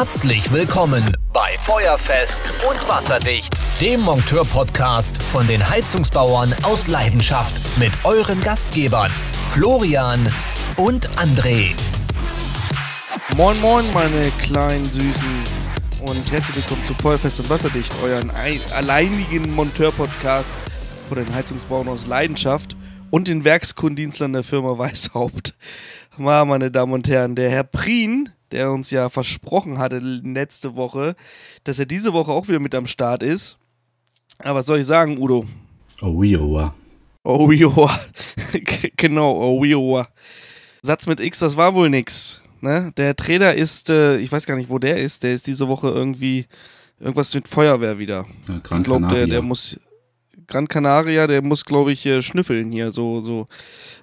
Herzlich willkommen bei Feuerfest und Wasserdicht, dem Monteur-Podcast von den Heizungsbauern aus Leidenschaft mit euren Gastgebern Florian und André. Moin Moin, meine kleinen Süßen und herzlich willkommen zu Feuerfest und Wasserdicht, euren ein- alleinigen Monteur-Podcast von den Heizungsbauern aus Leidenschaft und den Werkskundendienstlern der Firma Weißhaupt. Meine Damen und Herren, der Herr Prien, der uns ja versprochen hatte letzte Woche, dass er diese Woche auch wieder mit am Start ist. Aber was soll ich sagen, Udo? Oh, joa. Oh, joa. genau, oh, joa. Satz mit X, das war wohl nix. Ne? Der Trainer ist, äh, ich weiß gar nicht, wo der ist, der ist diese Woche irgendwie irgendwas mit Feuerwehr wieder. Ja, ich glaube, der, der muss, Gran Canaria, der muss, glaube ich, äh, schnüffeln hier, so, so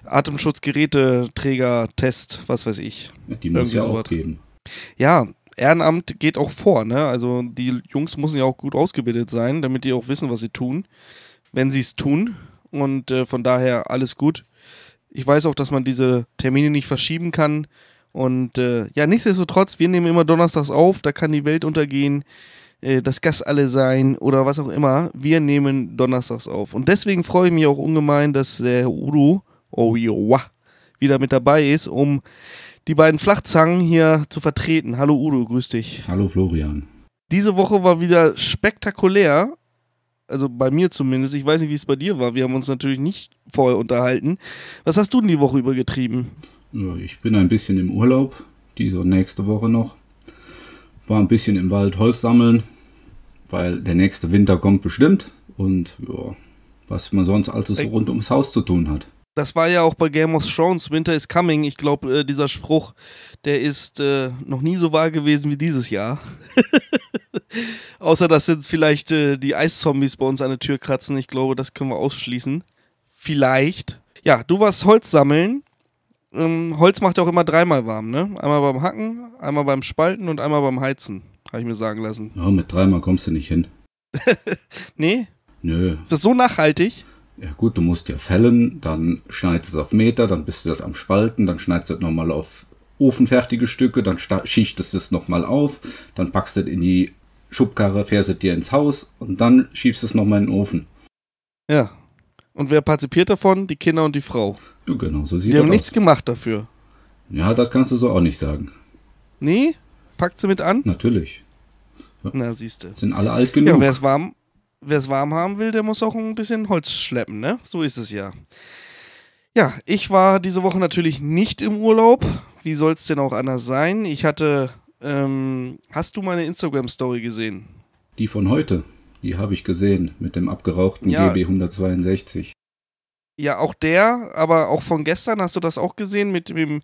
Atemschutzgeräte, Test, was weiß ich. Die muss ja auch geben. Ja, Ehrenamt geht auch vor, ne? Also die Jungs müssen ja auch gut ausgebildet sein, damit die auch wissen, was sie tun, wenn sie es tun. Und äh, von daher alles gut. Ich weiß auch, dass man diese Termine nicht verschieben kann. Und äh, ja, nichtsdestotrotz, wir nehmen immer donnerstags auf, da kann die Welt untergehen, äh, das Gast alle sein oder was auch immer. Wir nehmen donnerstags auf. Und deswegen freue ich mich auch ungemein, dass der Udo, oh joa, wieder mit dabei ist, um die beiden Flachzangen hier zu vertreten. Hallo Udo, grüß dich. Hallo Florian. Diese Woche war wieder spektakulär. Also bei mir zumindest. Ich weiß nicht, wie es bei dir war. Wir haben uns natürlich nicht vorher unterhalten. Was hast du denn die Woche über getrieben? Ich bin ein bisschen im Urlaub, diese und nächste Woche noch. War ein bisschen im Wald Holz sammeln, weil der nächste Winter kommt bestimmt. Und ja, was man sonst alles so rund ums Haus zu tun hat. Das war ja auch bei Game of Thrones, Winter is coming. Ich glaube, äh, dieser Spruch, der ist äh, noch nie so wahr gewesen wie dieses Jahr. Außer, dass jetzt vielleicht äh, die Eiszombies bei uns an der Tür kratzen. Ich glaube, das können wir ausschließen. Vielleicht. Ja, du warst Holz sammeln. Ähm, Holz macht ja auch immer dreimal warm, ne? Einmal beim Hacken, einmal beim Spalten und einmal beim Heizen. Habe ich mir sagen lassen. Ja, mit dreimal kommst du nicht hin. Nee? Nö. Ist das so nachhaltig? Ja gut, du musst ja fällen, dann schneidest du es auf Meter, dann bist du das am Spalten, dann schneidest du es nochmal auf ofenfertige Stücke, dann schichtest du es nochmal auf, dann packst du es in die Schubkarre, fährst es dir ins Haus und dann schiebst du es nochmal in den Ofen. Ja. Und wer partizipiert davon? Die Kinder und die Frau. Ja, genau, so sieht Die haben das nichts aus. gemacht dafür. Ja, das kannst du so auch nicht sagen. Nee? Packt sie mit an? Natürlich. Na, siehst du. Sind alle alt Ja, genug. wer es warm, wer es warm haben will, der muss auch ein bisschen Holz schleppen, ne? So ist es ja. Ja, ich war diese Woche natürlich nicht im Urlaub. Wie soll es denn auch anders sein? Ich hatte, ähm, hast du meine Instagram-Story gesehen? die von heute, die habe ich gesehen mit dem abgerauchten Ja. GB 162. Ja, auch der, aber auch von gestern, hast du das auch gesehen mit dem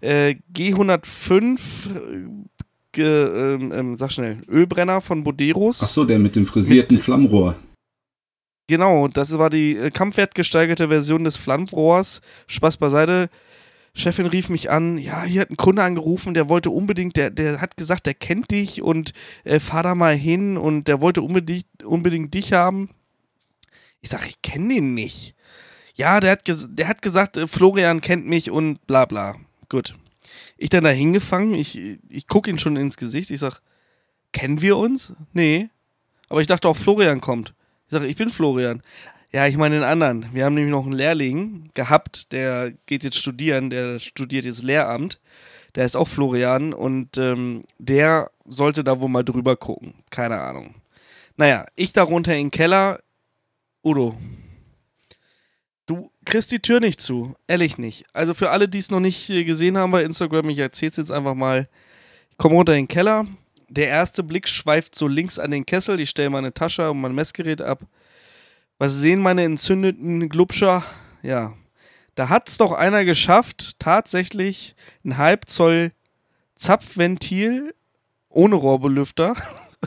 äh, G105, äh, ge, ähm, ähm, sag schnell, Ölbrenner von Boderos? Ach so, der mit dem frisierten Mit- Flammrohr. Genau, das war die äh, kampfwertgesteigerte Version des Flammrohrs. Spaß beiseite. Chefin rief mich an, ja, hier hat ein Kunde angerufen, der wollte unbedingt, der, der hat gesagt, der kennt dich und äh, fahr da mal hin und der wollte unbedingt, unbedingt dich haben. Ich sag, ich kenne den nicht. Ja, der hat, der hat gesagt, äh, Florian kennt mich und bla bla. Gut. Ich dann da hingefangen, ich, ich gucke ihn schon ins Gesicht, ich sag, kennen wir uns? Nee. Aber ich dachte auch, Florian kommt. Ich sage, ich bin Florian. Ja, ich meine den anderen. Wir haben nämlich noch einen Lehrling gehabt, der geht jetzt studieren, der studiert jetzt Lehramt. Der ist auch Florian und ähm, der sollte da wohl mal drüber gucken. Keine Ahnung. Naja, ich da runter in den Keller. Udo, du kriegst die Tür nicht zu. Ehrlich nicht. Also für alle, die es noch nicht äh, gesehen haben bei Instagram, ich erzähl's jetzt einfach mal. Ich komme runter in den Keller. Der erste Blick schweift so links an den Kessel. Ich stelle meine Tasche und mein Messgerät ab. Was sehen meine entzündeten Glubscher? Ja, da hat's doch einer geschafft, tatsächlich ein Halbzoll Zapfventil ohne Rohrbelüfter,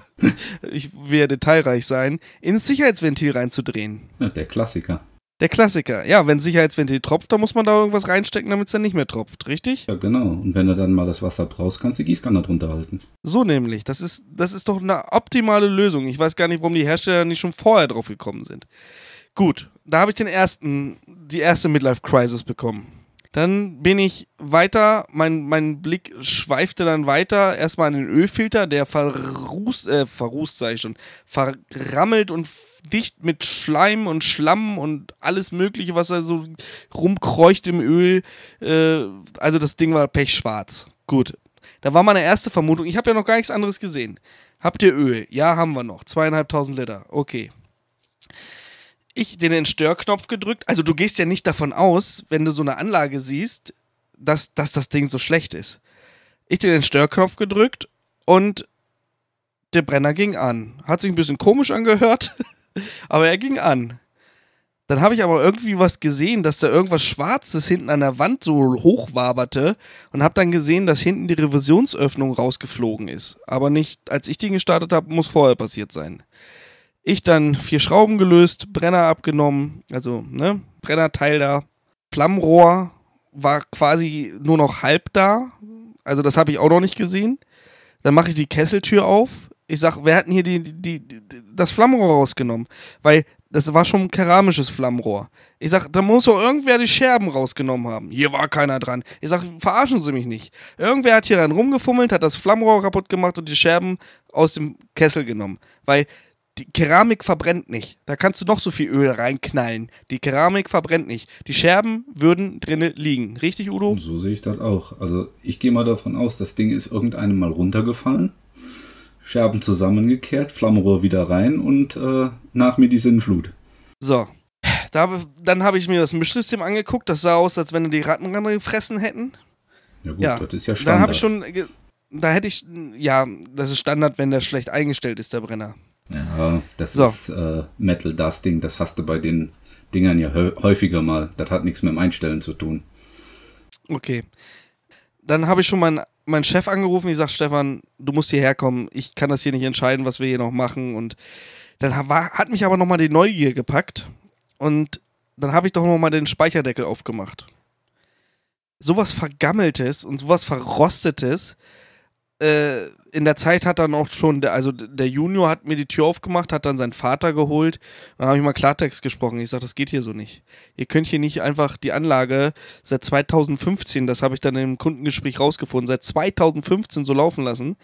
ich will ja detailreich sein, ins Sicherheitsventil reinzudrehen. Ja, der Klassiker. Der Klassiker. Ja, wenn Sicherheitsventil tropft, dann muss man da irgendwas reinstecken, damit es dann nicht mehr tropft, richtig? Ja, genau. Und wenn du dann mal das Wasser brauchst, kannst du die Gießkanne drunter halten. So nämlich. Das ist, das ist doch eine optimale Lösung. Ich weiß gar nicht, warum die Hersteller nicht schon vorher drauf gekommen sind. Gut, da habe ich den ersten, die erste Midlife Crisis bekommen. Dann bin ich weiter, mein, mein Blick schweifte dann weiter, erstmal an den Ölfilter, der verrußt, äh, verrußt sag ich schon, verrammelt und dicht mit Schleim und Schlamm und alles mögliche, was da so rumkreucht im Öl. Äh, also das Ding war pechschwarz. Gut. Da war meine erste Vermutung, ich habe ja noch gar nichts anderes gesehen. Habt ihr Öl? Ja, haben wir noch. Zweieinhalbtausend Liter. Okay ich den Entstörknopf gedrückt. Also du gehst ja nicht davon aus, wenn du so eine Anlage siehst, dass, dass das Ding so schlecht ist. Ich den Entstörknopf gedrückt und der Brenner ging an. Hat sich ein bisschen komisch angehört, aber er ging an. Dann habe ich aber irgendwie was gesehen, dass da irgendwas Schwarzes hinten an der Wand so hochwaberte und habe dann gesehen, dass hinten die Revisionsöffnung rausgeflogen ist. Aber nicht, als ich die gestartet habe, muss vorher passiert sein. Ich dann vier Schrauben gelöst, Brenner abgenommen, also ne, Brennerteil da. Flammenrohr war quasi nur noch halb da. Also das habe ich auch noch nicht gesehen. Dann mache ich die Kesseltür auf. Ich sage, wer hat denn hier die, die, die, das Flammenrohr rausgenommen? Weil das war schon ein keramisches Flammenrohr. Ich sag, da muss doch irgendwer die Scherben rausgenommen haben. Hier war keiner dran. Ich sag, verarschen Sie mich nicht. Irgendwer hat hier dann rumgefummelt, hat das Flammenrohr kaputt gemacht und die Scherben aus dem Kessel genommen. Weil die Keramik verbrennt nicht. Da kannst du noch so viel Öl reinknallen. Die Keramik verbrennt nicht. Die Scherben würden drinnen liegen. Richtig, Udo? So sehe ich das auch. Also ich gehe mal davon aus, das Ding ist irgendeinem mal runtergefallen. Scherben zusammengekehrt, Flammenrohr wieder rein und äh, nach mir die Sinnflut. So. Da, dann habe ich mir das Mischsystem angeguckt. Das sah aus, als wenn die Ratten gefressen hätten. Ja gut, ja. das ist ja Standard. Dann habe ich schon, da hätte ich, ja, das ist Standard, wenn der schlecht eingestellt ist, der Brenner. Ja, das so. ist äh, Metal Dusting, das hast du bei den Dingern ja häufiger mal. Das hat nichts mit dem Einstellen zu tun. Okay. Dann habe ich schon meinen, meinen Chef angerufen. Ich sage, Stefan, du musst hierher kommen. Ich kann das hier nicht entscheiden, was wir hier noch machen. Und dann war, hat mich aber nochmal die Neugier gepackt. Und dann habe ich doch nochmal den Speicherdeckel aufgemacht. Sowas Vergammeltes und sowas Verrostetes äh, in der Zeit hat dann auch schon, der, also der Junior hat mir die Tür aufgemacht, hat dann seinen Vater geholt. Dann habe ich mal Klartext gesprochen. Ich sage, das geht hier so nicht. Ihr könnt hier nicht einfach die Anlage seit 2015, das habe ich dann im Kundengespräch rausgefunden, seit 2015 so laufen lassen.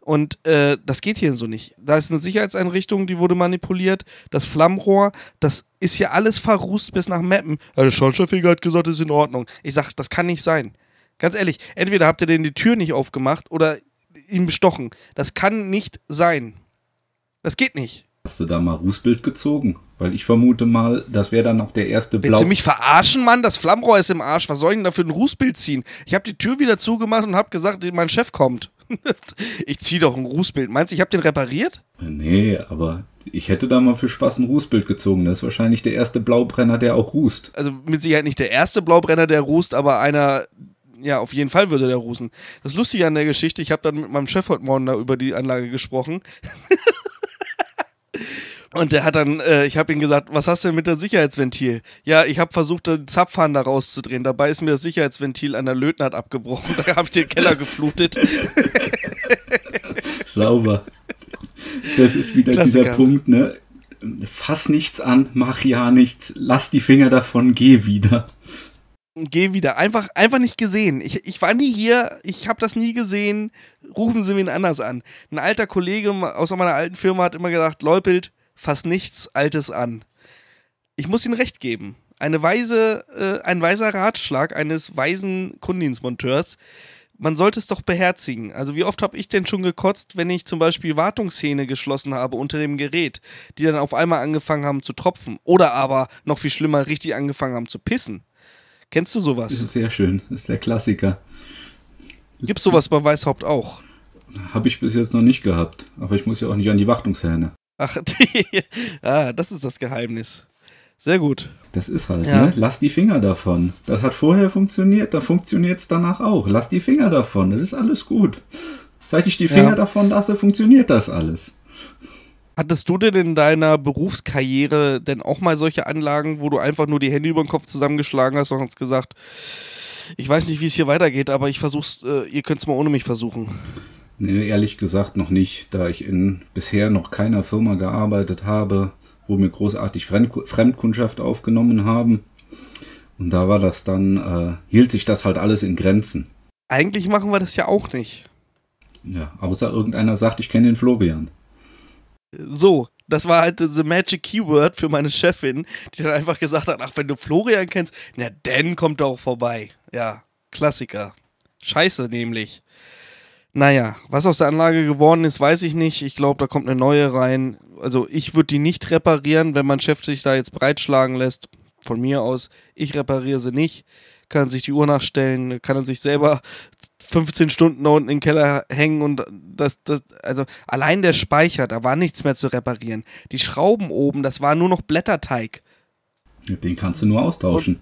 Und äh, das geht hier so nicht. Da ist eine Sicherheitseinrichtung, die wurde manipuliert. Das Flammrohr, das ist hier alles verrußt bis nach Mappen. Ja, der Schornsteinfeger hat gesagt, das ist in Ordnung. Ich sage, das kann nicht sein. Ganz ehrlich, entweder habt ihr denn die Tür nicht aufgemacht oder ihn bestochen. Das kann nicht sein. Das geht nicht. Hast du da mal Rußbild gezogen? Weil ich vermute mal, das wäre dann noch der erste Blau. Willst du mich verarschen, Mann? Das Flammrohr ist im Arsch. Was soll ich denn da für ein Rußbild ziehen? Ich habe die Tür wieder zugemacht und habe gesagt, mein Chef kommt. ich ziehe doch ein Rußbild. Meinst du, ich habe den repariert? Nee, aber ich hätte da mal für Spaß ein Rußbild gezogen. Das ist wahrscheinlich der erste Blaubrenner, der auch rußt. Also mit Sicherheit nicht der erste Blaubrenner, der rußt, aber einer, ja, auf jeden Fall würde der rusen. Das Lustige an der Geschichte, ich habe dann mit meinem Chef heute Morgen da über die Anlage gesprochen. Und der hat dann, äh, ich habe ihm gesagt, was hast du denn mit dem Sicherheitsventil? Ja, ich habe versucht, den Zapfhahn da rauszudrehen. Dabei ist mir das Sicherheitsventil an der Lötnaht abgebrochen. Da habe ich den Keller geflutet. Sauber. Das ist wieder Klassiker. dieser Punkt, ne? Fass nichts an, mach ja nichts, lass die Finger davon, geh wieder geh wieder. Einfach, einfach nicht gesehen. Ich, ich war nie hier, ich habe das nie gesehen. Rufen Sie mich anders an. Ein alter Kollege aus meiner alten Firma hat immer gesagt, Leupelt, fass nichts Altes an. Ich muss Ihnen recht geben. Eine weise, äh, ein weiser Ratschlag eines weisen Kundendienstmonteurs. Man sollte es doch beherzigen. Also wie oft habe ich denn schon gekotzt, wenn ich zum Beispiel Wartungshähne geschlossen habe unter dem Gerät, die dann auf einmal angefangen haben zu tropfen oder aber noch viel schlimmer richtig angefangen haben zu pissen. Kennst du sowas? Das ist sehr schön. Das ist der Klassiker. Gibt es sowas bei Weißhaupt auch? Habe ich bis jetzt noch nicht gehabt. Aber ich muss ja auch nicht an die Wartungshähne. Ach, die, ah, das ist das Geheimnis. Sehr gut. Das ist halt, ja. ne? Lass die Finger davon. Das hat vorher funktioniert, dann funktioniert es danach auch. Lass die Finger davon, das ist alles gut. Seit ich die Finger ja. davon lasse, funktioniert das alles. Hattest du denn in deiner Berufskarriere denn auch mal solche Anlagen, wo du einfach nur die Hände über den Kopf zusammengeschlagen hast und hast gesagt, ich weiß nicht, wie es hier weitergeht, aber ich versuch's, äh, ihr könnt es mal ohne mich versuchen? Nee, ehrlich gesagt noch nicht, da ich in bisher noch keiner Firma gearbeitet habe, wo mir großartig Fremd Fremdkundschaft aufgenommen haben. Und da war das dann, äh, hielt sich das halt alles in Grenzen. Eigentlich machen wir das ja auch nicht. Ja, außer irgendeiner sagt, ich kenne den Florian. So, das war halt the magic keyword für meine Chefin, die dann einfach gesagt hat, ach, wenn du Florian kennst, na, dann kommt er auch vorbei. Ja, Klassiker. Scheiße nämlich. Naja, was aus der Anlage geworden ist, weiß ich nicht. Ich glaube, da kommt eine neue rein. Also ich würde die nicht reparieren, wenn mein Chef sich da jetzt breitschlagen lässt. Von mir aus, ich repariere sie nicht. Kann sich die Uhr nachstellen, kann er sich selber 15 Stunden da unten in den Keller hängen und das, das, also allein der Speicher, da war nichts mehr zu reparieren. Die Schrauben oben, das war nur noch Blätterteig. Den kannst du nur austauschen.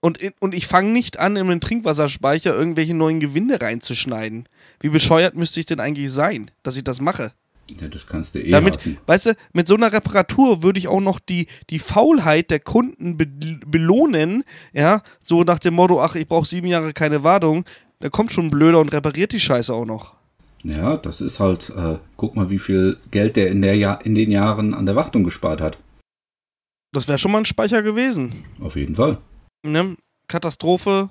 Und, und, und ich fange nicht an, in den Trinkwasserspeicher irgendwelche neuen Gewinde reinzuschneiden. Wie bescheuert müsste ich denn eigentlich sein, dass ich das mache? Ja, das kannst du eh Damit, haken. weißt du, mit so einer Reparatur würde ich auch noch die, die Faulheit der Kunden be belohnen, ja, so nach dem Motto, ach, ich brauche sieben Jahre keine Wartung, da kommt schon ein Blöder und repariert die Scheiße auch noch. Ja, das ist halt, äh, guck mal, wie viel Geld der in, der Jahr, in den Jahren an der Wartung gespart hat. Das wäre schon mal ein Speicher gewesen. Auf jeden Fall. Ne? Katastrophe,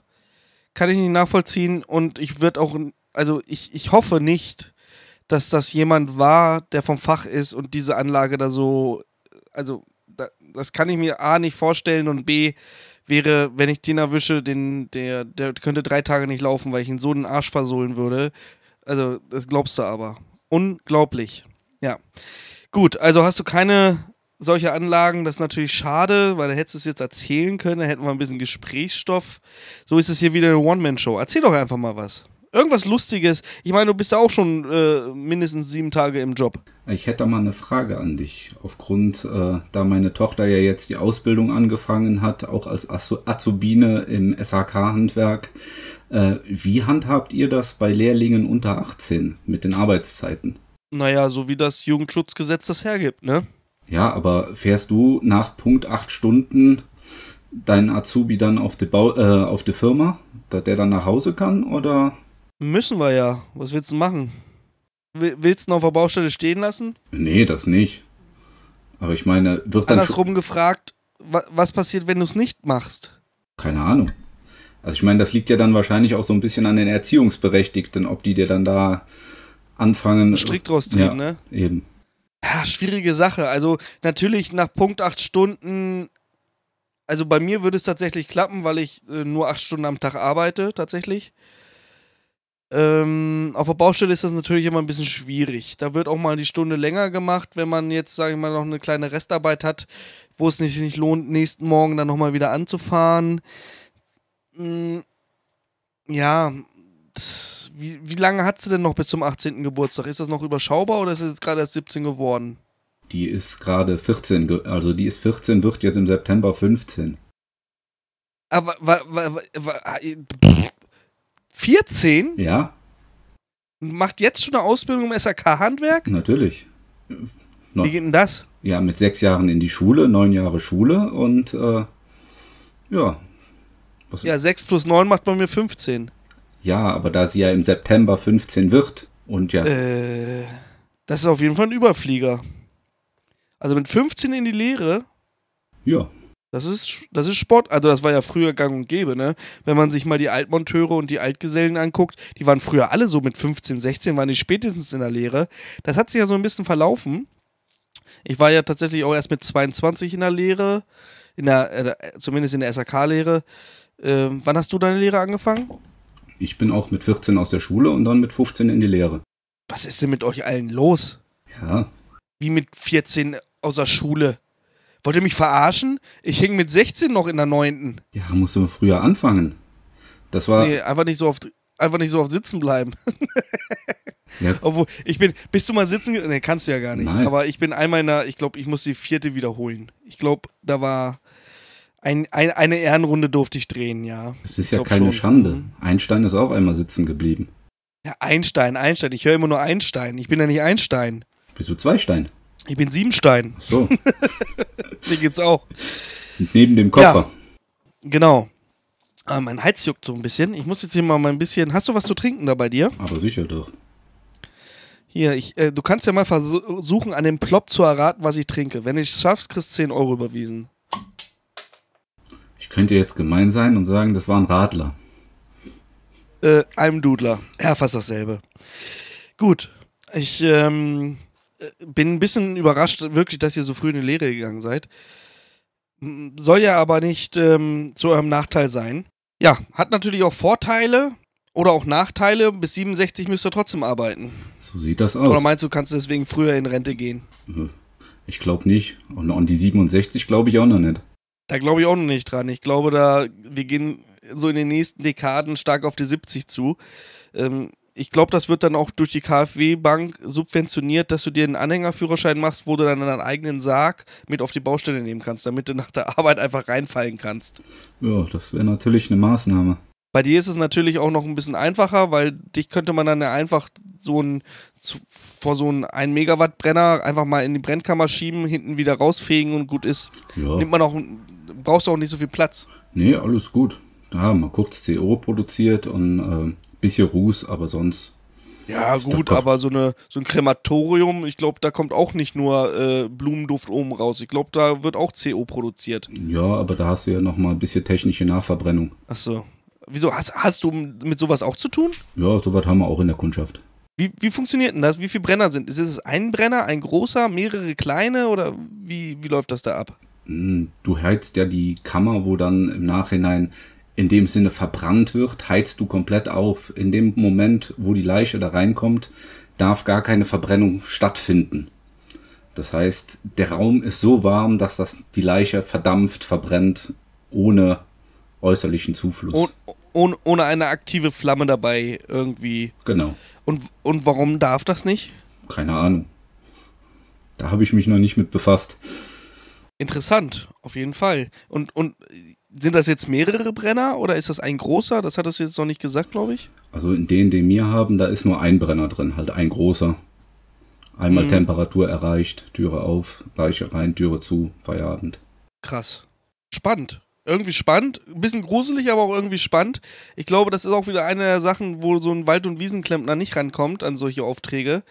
kann ich nicht nachvollziehen und ich würde auch, also ich, ich hoffe nicht, dass das jemand war, der vom Fach ist und diese Anlage da so, also da, das kann ich mir A nicht vorstellen und B wäre, wenn ich den erwische, den, der, der könnte drei Tage nicht laufen, weil ich ihn so den Arsch versohlen würde. Also, das glaubst du aber. Unglaublich. Ja. Gut, also hast du keine solche Anlagen, das ist natürlich schade, weil da hättest du es jetzt erzählen können, da hätten wir ein bisschen Gesprächsstoff. So ist es hier wieder eine One-Man-Show. Erzähl doch einfach mal was. Irgendwas Lustiges. Ich meine, du bist ja auch schon äh, mindestens sieben Tage im Job. Ich hätte mal eine Frage an dich. Aufgrund, äh, da meine Tochter ja jetzt die Ausbildung angefangen hat, auch als Azubine im SHK-Handwerk, äh, wie handhabt ihr das bei Lehrlingen unter 18 mit den Arbeitszeiten? Naja, so wie das Jugendschutzgesetz das hergibt, ne? Ja, aber fährst du nach Punkt 8 Stunden deinen Azubi dann auf die, Bau äh, auf die Firma, dass der dann nach Hause kann, oder? Müssen wir ja. Was willst du machen? Willst du ihn auf der Baustelle stehen lassen? Nee, das nicht. Aber ich meine, wird dann. Andersrum gefragt, was passiert, wenn du es nicht machst? Keine Ahnung. Also ich meine, das liegt ja dann wahrscheinlich auch so ein bisschen an den Erziehungsberechtigten, ob die dir dann da anfangen. Strikt draus drehen, ja, ne? Eben. Ja, schwierige Sache. Also natürlich nach Punkt acht Stunden. Also bei mir würde es tatsächlich klappen, weil ich äh, nur acht Stunden am Tag arbeite, tatsächlich. Ähm, auf der Baustelle ist das natürlich immer ein bisschen schwierig. Da wird auch mal die Stunde länger gemacht, wenn man jetzt, sage ich mal, noch eine kleine Restarbeit hat, wo es sich nicht lohnt, nächsten Morgen dann nochmal wieder anzufahren. Hm, ja, das, wie, wie lange hat sie denn noch bis zum 18. Geburtstag? Ist das noch überschaubar oder ist es jetzt gerade erst 17 geworden? Die ist gerade 14, also die ist 14, wird jetzt im September 15. Aber, wa, wa, wa, 14? Ja. Macht jetzt schon eine Ausbildung im SAK-Handwerk? Natürlich. No. Wie geht denn das? Ja, mit sechs Jahren in die Schule, neun Jahre Schule und äh, ja. Was ja, sechs plus neun macht bei mir 15. Ja, aber da sie ja im September 15 wird und ja. Äh, das ist auf jeden Fall ein Überflieger. Also mit 15 in die Lehre. Ja. Das ist, das ist Sport. Also, das war ja früher gang und gäbe, ne? Wenn man sich mal die Altmonteure und die Altgesellen anguckt, die waren früher alle so mit 15, 16, waren die spätestens in der Lehre. Das hat sich ja so ein bisschen verlaufen. Ich war ja tatsächlich auch erst mit 22 in der Lehre, in der, äh, zumindest in der SAK-Lehre. Äh, wann hast du deine Lehre angefangen? Ich bin auch mit 14 aus der Schule und dann mit 15 in die Lehre. Was ist denn mit euch allen los? Ja. Wie mit 14 aus der Schule? Wollt ihr mich verarschen? Ich hing mit 16 noch in der 9. Ja, musst du früher anfangen. Das war. Nee, einfach nicht so oft, einfach nicht so oft sitzen bleiben. ja. Obwohl, ich bin, bist du mal sitzen? Nee, kannst du ja gar nicht. Nein. Aber ich bin einmal in der, ich glaube, ich muss die vierte wiederholen. Ich glaube, da war ein, ein, eine Ehrenrunde durfte ich drehen, ja. Es ist ja keine schon. Schande. Mhm. Einstein ist auch einmal sitzen geblieben. Ja, Einstein, Einstein. Ich höre immer nur Einstein. Ich bin ja nicht Einstein. Bist du Zweistein? Ich bin Siebenstein. Ach so. Den gibt's auch. Neben dem Koffer. Ja, genau. Aber mein Hals juckt so ein bisschen. Ich muss jetzt hier mal ein bisschen. Hast du was zu trinken da bei dir? Aber sicher doch. Hier, ich, äh, du kannst ja mal versuchen, an dem Plop zu erraten, was ich trinke. Wenn ich es schaffst, kriegst du 10 Euro überwiesen. könnte jetzt gemein sein und sagen, das war ein Radler. Äh, einem Dudler. Ja, fast dasselbe. Gut. Ich ähm, bin ein bisschen überrascht, wirklich, dass ihr so früh in die Lehre gegangen seid. Soll ja aber nicht ähm, zu eurem Nachteil sein. Ja, hat natürlich auch Vorteile oder auch Nachteile. Bis 67 müsst ihr trotzdem arbeiten. So sieht das aus. Oder meinst du, kannst deswegen früher in Rente gehen? Ich glaube nicht. Und an die 67 glaube ich auch noch nicht. Da glaube ich auch noch nicht dran. Ich glaube, da wir gehen so in den nächsten Dekaden stark auf die 70 zu. Ähm, ich glaube, das wird dann auch durch die KfW-Bank subventioniert, dass du dir einen Anhängerführerschein machst, wo du dann deinen eigenen Sarg mit auf die Baustelle nehmen kannst, damit du nach der Arbeit einfach reinfallen kannst. Ja, das wäre natürlich eine Maßnahme. Bei dir ist es natürlich auch noch ein bisschen einfacher, weil dich könnte man dann ja einfach so ein vor so einen 1 Megawatt Brenner einfach mal in die Brennkammer schieben, hinten wieder rausfegen und gut ist. Ja. Nimmt man auch, brauchst du auch nicht so viel Platz. Nee, alles gut. Da haben wir kurz CO produziert und äh, bisschen Ruß, aber sonst. Ja, gut, aber so, eine, so ein Krematorium, ich glaube, da kommt auch nicht nur äh, Blumenduft oben raus. Ich glaube, da wird auch CO produziert. Ja, aber da hast du ja nochmal ein bisschen technische Nachverbrennung. Ach so. Wieso? Hast, hast du mit sowas auch zu tun? Ja, sowas haben wir auch in der Kundschaft. Wie, wie funktioniert denn das? Wie viele Brenner sind? Ist es ein Brenner, ein großer, mehrere kleine oder wie, wie läuft das da ab? Hm, du heizt ja die Kammer, wo dann im Nachhinein in dem Sinne verbrannt wird, heizt du komplett auf. In dem Moment, wo die Leiche da reinkommt, darf gar keine Verbrennung stattfinden. Das heißt, der Raum ist so warm, dass das die Leiche verdampft, verbrennt, ohne äußerlichen Zufluss. Oh, ohne, ohne eine aktive Flamme dabei irgendwie. Genau. Und, und warum darf das nicht? Keine Ahnung. Da habe ich mich noch nicht mit befasst. Interessant, auf jeden Fall. Und, und sind das jetzt mehrere Brenner oder ist das ein großer? Das hattest du jetzt noch nicht gesagt, glaube ich. Also in denen, den wir haben, da ist nur ein Brenner drin, halt ein großer. Einmal mhm. Temperatur erreicht, Türe auf, Leiche rein, Türe zu, Feierabend. Krass. Spannend. Irgendwie spannend, ein bisschen gruselig, aber auch irgendwie spannend. Ich glaube, das ist auch wieder eine der Sachen, wo so ein Wald- und Wiesenklempner nicht rankommt an solche Aufträge.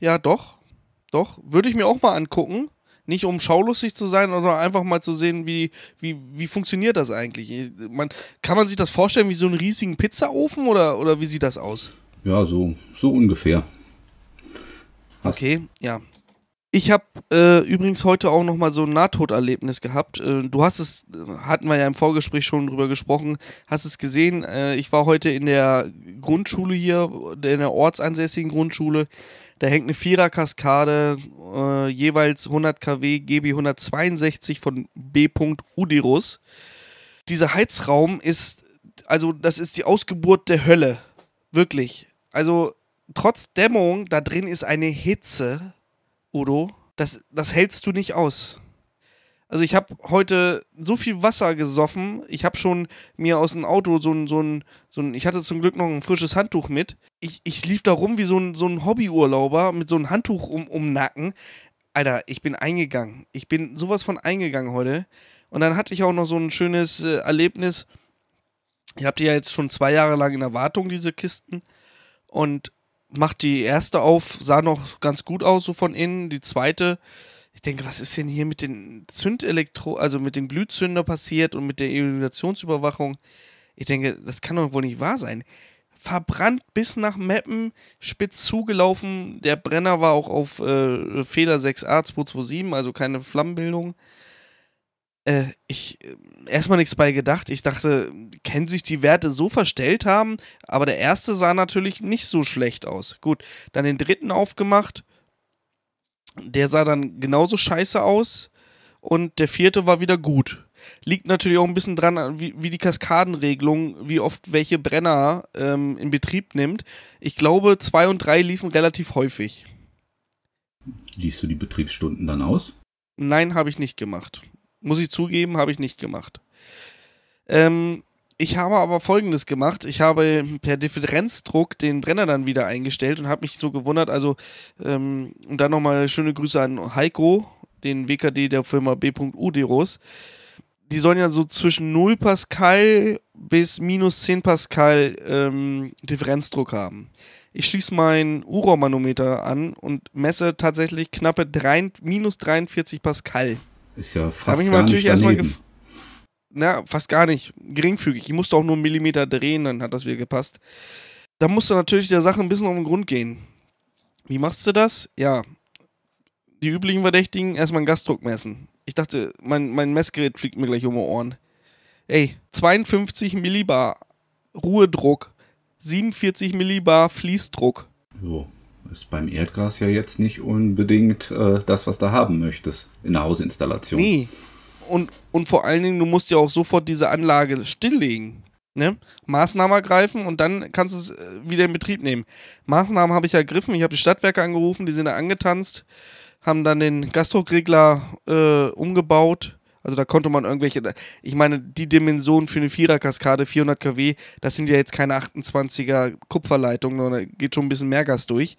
Ja, doch. Doch. Würde ich mir auch mal angucken. Nicht um schaulustig zu sein, sondern einfach mal zu sehen, wie, wie, wie funktioniert das eigentlich. Man, kann man sich das vorstellen wie so einen riesigen Pizzaofen oder, oder wie sieht das aus? Ja, so, so ungefähr. Hast okay, ja. Ich habe äh, übrigens heute auch nochmal so ein Nahtoderlebnis gehabt. Äh, du hast es, hatten wir ja im Vorgespräch schon drüber gesprochen, hast es gesehen. Äh, ich war heute in der Grundschule hier, in der ortsansässigen Grundschule. Da hängt eine Vierer-Kaskade, äh, jeweils 100 kW GB 162 von B. Udirus. Dieser Heizraum ist, also das ist die Ausgeburt der Hölle. Wirklich. Also trotz Dämmung, da drin ist eine Hitze, Udo. Das, das hältst du nicht aus. Also ich habe heute so viel Wasser gesoffen. Ich habe schon mir aus dem Auto so ein, so ein, so ein, ich hatte zum Glück noch ein frisches Handtuch mit. Ich, ich lief da rum wie so ein, so ein Hobbyurlauber mit so einem Handtuch um, um Nacken. Alter, ich bin eingegangen. Ich bin sowas von eingegangen heute. Und dann hatte ich auch noch so ein schönes äh, Erlebnis. Ihr habt die ja jetzt schon zwei Jahre lang in Erwartung, diese Kisten. Und macht die erste auf, sah noch ganz gut aus, so von innen. Die zweite ich denke, was ist denn hier mit den Zündelektro, also mit dem Glühzünder passiert und mit der Ionisationsüberwachung? Ich denke, das kann doch wohl nicht wahr sein. Verbrannt bis nach Meppen, spitz zugelaufen. Der Brenner war auch auf äh, Fehler 6a 227, also keine Flammenbildung. Äh, ich äh, erstmal nichts bei gedacht. Ich dachte, können sich die Werte so verstellt haben? Aber der erste sah natürlich nicht so schlecht aus. Gut, dann den dritten aufgemacht der sah dann genauso scheiße aus und der vierte war wieder gut. Liegt natürlich auch ein bisschen dran, wie, wie die Kaskadenregelung, wie oft welche Brenner ähm, in Betrieb nimmt. Ich glaube, zwei und drei liefen relativ häufig. Liest du die Betriebsstunden dann aus? Nein, habe ich nicht gemacht. Muss ich zugeben, habe ich nicht gemacht. Ähm, ich habe aber folgendes gemacht. Ich habe per Differenzdruck den Brenner dann wieder eingestellt und habe mich so gewundert. Also, ähm, und dann nochmal schöne Grüße an Heiko, den WKD der Firma B.U. Deros. Die sollen ja so zwischen 0 Pascal bis minus 10 Pascal ähm, Differenzdruck haben. Ich schließe mein Uromanometer an und messe tatsächlich knappe 3, minus 43 Pascal. Ist ja fast gar nicht daneben na, fast gar nicht, geringfügig. Ich musste auch nur einen Millimeter drehen, dann hat das wieder gepasst. Da musst du natürlich der Sache ein bisschen auf den Grund gehen. Wie machst du das? Ja, die üblichen Verdächtigen erstmal einen Gasdruck messen. Ich dachte, mein, mein Messgerät fliegt mir gleich um die Ohren. Ey, 52 Millibar Ruhedruck, 47 Millibar Fließdruck. Jo, ist beim Erdgas ja jetzt nicht unbedingt äh, das, was du haben möchtest in der Hausinstallation. Nee. Und, und vor allen Dingen, du musst ja auch sofort diese Anlage stilllegen. Ne? Maßnahmen ergreifen und dann kannst du es äh, wieder in Betrieb nehmen. Maßnahmen habe ich ergriffen, ich habe die Stadtwerke angerufen, die sind da angetanzt, haben dann den Gasdruckregler äh, umgebaut. Also da konnte man irgendwelche, ich meine, die Dimension für eine Viererkaskade, 400 kW, das sind ja jetzt keine 28er Kupferleitungen, sondern geht schon ein bisschen mehr Gas durch.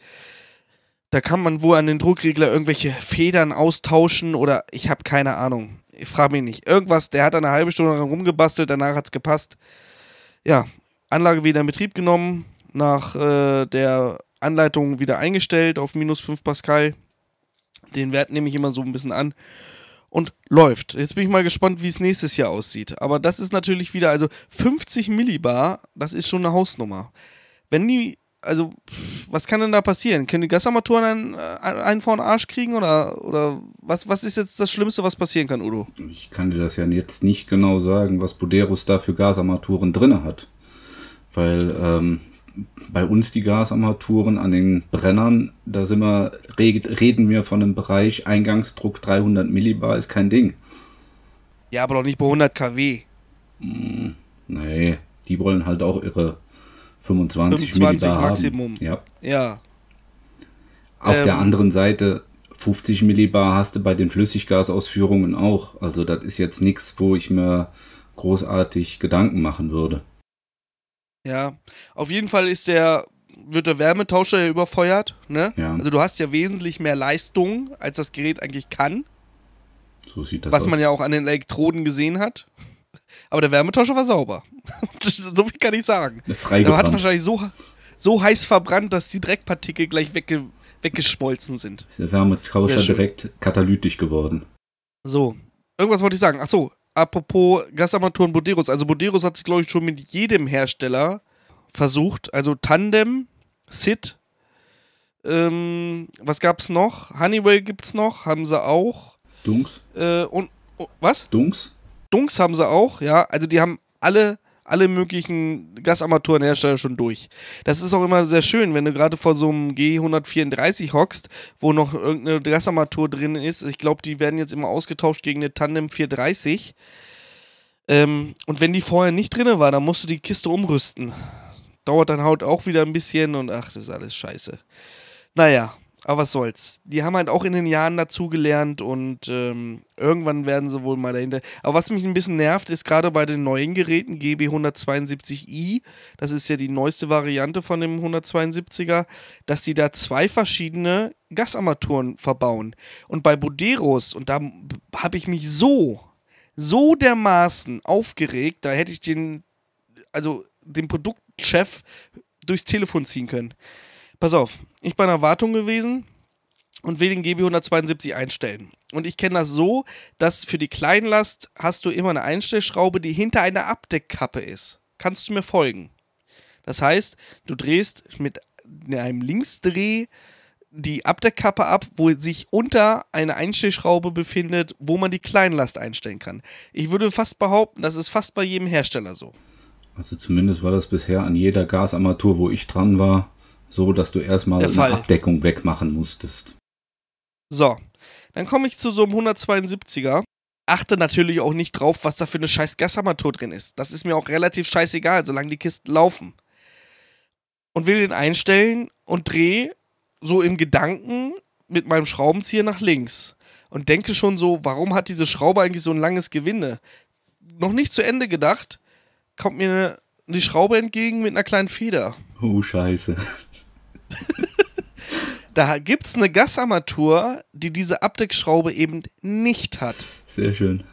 Da kann man wohl an den Druckregler irgendwelche Federn austauschen oder ich habe keine Ahnung. Ich frage mich nicht. Irgendwas, der hat eine halbe Stunde rumgebastelt, danach hat es gepasst. Ja, Anlage wieder in Betrieb genommen, nach äh, der Anleitung wieder eingestellt auf minus 5 Pascal. Den Wert nehme ich immer so ein bisschen an und läuft. Jetzt bin ich mal gespannt, wie es nächstes Jahr aussieht. Aber das ist natürlich wieder, also 50 Millibar, das ist schon eine Hausnummer. Wenn die, also, was kann denn da passieren? Können die Gasarmaturen einen, äh, einen vor den Arsch kriegen oder, oder was, was ist jetzt das Schlimmste, was passieren kann, Udo? Ich kann dir das ja jetzt nicht genau sagen, was Buderus da für Gasarmaturen drin hat. Weil ähm, bei uns die Gasarmaturen an den Brennern, da sind wir, reden wir von einem Bereich Eingangsdruck 300 Millibar, ist kein Ding. Ja, aber doch nicht bei 100 kW. Mm, nee, die wollen halt auch ihre 25, 25 Millibar Maximum. haben. Ja. Ja. Auf der Ähm. anderen Seite 50 Millibar hast du bei den Flüssiggasausführungen auch. Also das ist jetzt nichts, wo ich mir großartig Gedanken machen würde. Ja, auf jeden Fall ist der, wird der Wärmetauscher ja überfeuert, ne? Ja. Also du hast ja wesentlich mehr Leistung, als das Gerät eigentlich kann, So sieht das was aus. man ja auch an den Elektroden gesehen hat. Aber der Wärmetauscher war sauber. so viel kann ich sagen. Der hat wahrscheinlich so, so heiß verbrannt, dass die Dreckpartikel gleich wegge weggeschmolzen sind. Ist der Wärmetauscher direkt katalytisch geworden. So, irgendwas wollte ich sagen. Ach so, apropos Gasarmaturen Boderos. Also Boderos hat sich, glaube ich, schon mit jedem Hersteller versucht. Also Tandem, SIT, ähm, was gab's noch? Honeywell gibt's noch, haben sie auch. Dunks? Äh, und, oh, was? Dunks? Dunks haben sie auch, ja. Also die haben alle, alle möglichen Gasarmaturenhersteller schon durch. Das ist auch immer sehr schön, wenn du gerade vor so einem G134 hockst, wo noch irgendeine Gasarmatur drin ist. Ich glaube, die werden jetzt immer ausgetauscht gegen eine Tandem 430. Ähm, und wenn die vorher nicht drin war, dann musst du die Kiste umrüsten. Dauert dann halt auch wieder ein bisschen und ach, das ist alles scheiße. Naja, aber was soll's. Die haben halt auch in den Jahren dazugelernt und ähm, irgendwann werden sie wohl mal dahinter. Aber was mich ein bisschen nervt, ist gerade bei den neuen Geräten, GB172i, das ist ja die neueste Variante von dem 172er, dass die da zwei verschiedene Gasarmaturen verbauen. Und bei Boderos, und da habe ich mich so, so dermaßen aufgeregt, da hätte ich den, also den Produktchef durchs Telefon ziehen können. Pass auf, ich bin in der Wartung gewesen und will den GB 172 einstellen. Und ich kenne das so, dass für die Kleinlast hast du immer eine Einstellschraube, die hinter einer Abdeckkappe ist. Kannst du mir folgen? Das heißt, du drehst mit einem Linksdreh die Abdeckkappe ab, wo sich unter eine Einstellschraube befindet, wo man die Kleinlast einstellen kann. Ich würde fast behaupten, das ist fast bei jedem Hersteller so. Also zumindest war das bisher an jeder Gasarmatur, wo ich dran war, so, dass du erstmal eine. Abdeckung wegmachen musstest. So, dann komme ich zu so einem 172er. Achte natürlich auch nicht drauf, was da für eine scheiß Gasarmatur drin ist. Das ist mir auch relativ scheißegal, solange die Kisten laufen. Und will den einstellen und drehe so im Gedanken mit meinem Schraubenzieher nach links. Und denke schon so, warum hat diese Schraube eigentlich so ein langes Gewinde? Noch nicht zu Ende gedacht, kommt mir eine, die Schraube entgegen mit einer kleinen Feder. Oh, scheiße. Da gibt es eine Gasarmatur, die diese Abdeckschraube eben nicht hat. Sehr schön.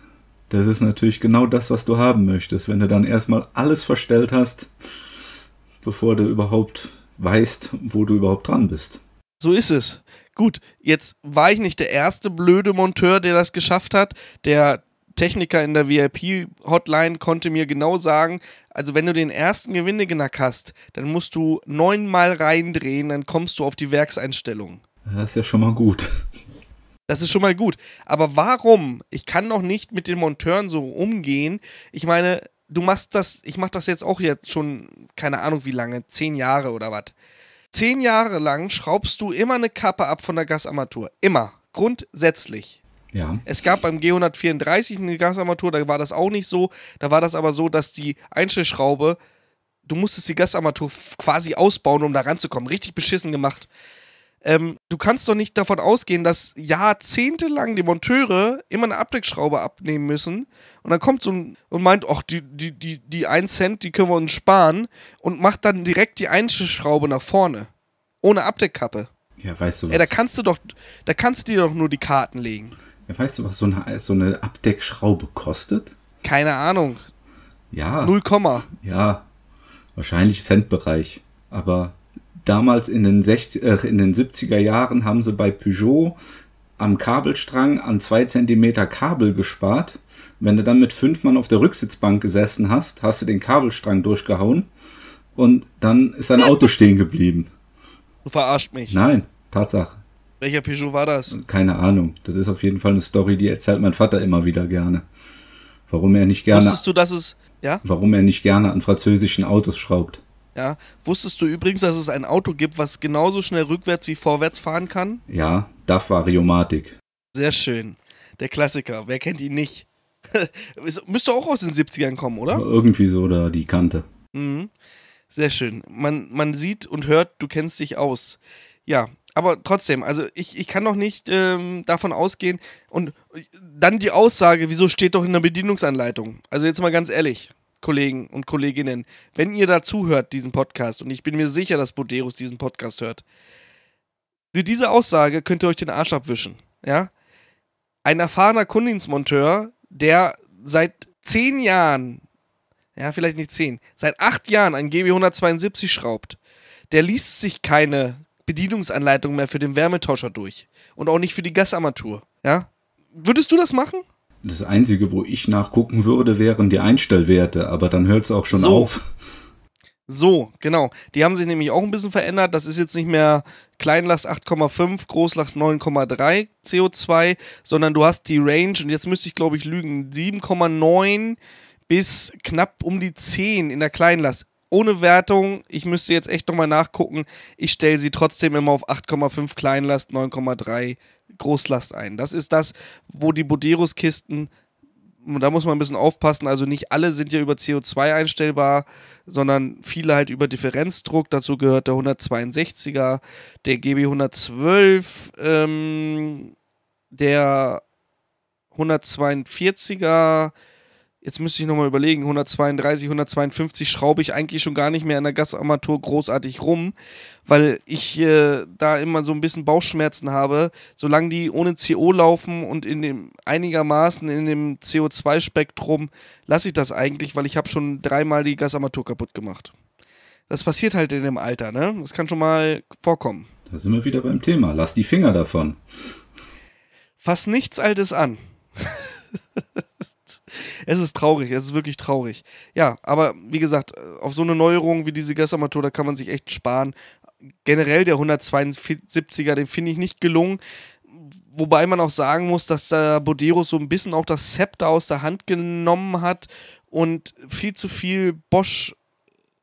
Das ist natürlich genau das, was du haben möchtest, wenn du dann erstmal alles verstellt hast, bevor du überhaupt weißt, wo du überhaupt dran bist. So ist es. Gut, jetzt war ich nicht der erste blöde Monteur, der das geschafft hat. Der Techniker in der VIP-Hotline konnte mir genau sagen, also wenn du den ersten Gewindeknack hast, dann musst du neunmal reindrehen, dann kommst du auf die Werkseinstellung. Das ist ja schon mal gut. Das ist schon mal gut. Aber warum? Ich kann doch nicht mit den Monteuren so umgehen. Ich meine, du machst das, ich mach das jetzt auch jetzt schon, keine Ahnung wie lange, zehn Jahre oder was. Zehn Jahre lang schraubst du immer eine Kappe ab von der Gasarmatur. Immer. Grundsätzlich. Ja. Es gab beim G134 eine Gasarmatur, da war das auch nicht so. Da war das aber so, dass die Einstellschraube, du musstest die Gasarmatur quasi ausbauen, um da ranzukommen. Richtig beschissen gemacht. Ähm, du kannst doch nicht davon ausgehen, dass jahrzehntelang die Monteure immer eine Abdeckschraube abnehmen müssen und dann kommt so ein und meint, ach, die, die, die, die 1 Cent, die können wir uns sparen und macht dann direkt die Einstellschraube nach vorne. Ohne Abdeckkappe. Ja, weißt du was? Ey, da kannst du doch, da kannst du dir doch nur die Karten legen. Ja, weißt du, was so eine, so eine Abdeckschraube kostet? Keine Ahnung. Ja. Null Komma. Ja. Wahrscheinlich Centbereich. Aber damals in den, 60, äh, in den 70er Jahren haben sie bei Peugeot am Kabelstrang an zwei Zentimeter Kabel gespart. Wenn du dann mit fünf Mann auf der Rücksitzbank gesessen hast, hast du den Kabelstrang durchgehauen und dann ist dein Auto stehen geblieben. Du verarscht mich. Nein, Tatsache. Welcher Peugeot war das? Keine Ahnung. Das ist auf jeden Fall eine Story, die erzählt mein Vater immer wieder gerne. Warum er nicht gerne, Wusstest du, dass es, ja? warum er nicht gerne an französischen Autos schraubt. Ja. Wusstest du übrigens, dass es ein Auto gibt, was genauso schnell rückwärts wie vorwärts fahren kann? Ja, DAF Variomatik. Sehr schön. Der Klassiker. Wer kennt ihn nicht? Müsste auch aus den 70ern kommen, oder? Irgendwie so da die Kante. Mhm. Sehr schön. Man, man sieht und hört, du kennst dich aus. Ja, aber trotzdem, also ich, ich kann doch nicht ähm, davon ausgehen und dann die Aussage, wieso steht doch in der Bedienungsanleitung? Also jetzt mal ganz ehrlich, Kollegen und Kolleginnen, wenn ihr da zuhört, diesen Podcast, und ich bin mir sicher, dass Boderus diesen Podcast hört, für diese Aussage könnt ihr euch den Arsch abwischen, ja? Ein erfahrener Kundendienstmonteur, der seit zehn Jahren ja, vielleicht nicht 10, seit acht Jahren an GB 172 schraubt, der liest sich keine Bedienungsanleitung mehr für den Wärmetauscher durch. Und auch nicht für die Gasarmatur. Ja? Würdest du das machen? Das Einzige, wo ich nachgucken würde, wären die Einstellwerte, aber dann hört es auch schon So. auf. So, genau. Die haben sich nämlich auch ein bisschen verändert. Das ist jetzt nicht mehr Kleinlast 8,5, Großlast 9,3 CO2, sondern du hast die Range, und jetzt müsste ich glaube ich lügen, 7,9 bis knapp um die 10 in der Kleinlast. Ohne Wertung, ich müsste jetzt echt nochmal nachgucken. Ich stelle sie trotzdem immer auf 8,5 Kleinlast, 9,3 Großlast ein. Das ist das, wo die Boderos-Kisten da muss man ein bisschen aufpassen. Also nicht alle sind ja über CO2 einstellbar, sondern viele halt über Differenzdruck. Dazu gehört der 162er, der GB 112, ähm, der 142er. Jetzt müsste ich nochmal überlegen, 132, 152 schraube ich eigentlich schon gar nicht mehr in der Gasarmatur großartig rum, weil ich äh, da immer so ein bisschen Bauchschmerzen habe. Solange die ohne CO laufen und in dem einigermaßen in dem CO2-Spektrum, lasse ich das eigentlich, weil ich habe schon dreimal die Gasarmatur kaputt gemacht. Das passiert halt in dem Alter, ne? Das kann schon mal vorkommen. Da sind wir wieder beim Thema. Lass die Finger davon. Fass nichts Altes an. es ist traurig, es ist wirklich traurig. Ja, aber wie gesagt, auf so eine Neuerung wie diese Gasarmatur, da kann man sich echt sparen. Generell der 172er, den finde ich nicht gelungen. Wobei man auch sagen muss, dass der Bodero so ein bisschen auch das Zepter aus der Hand genommen hat und viel zu viel Bosch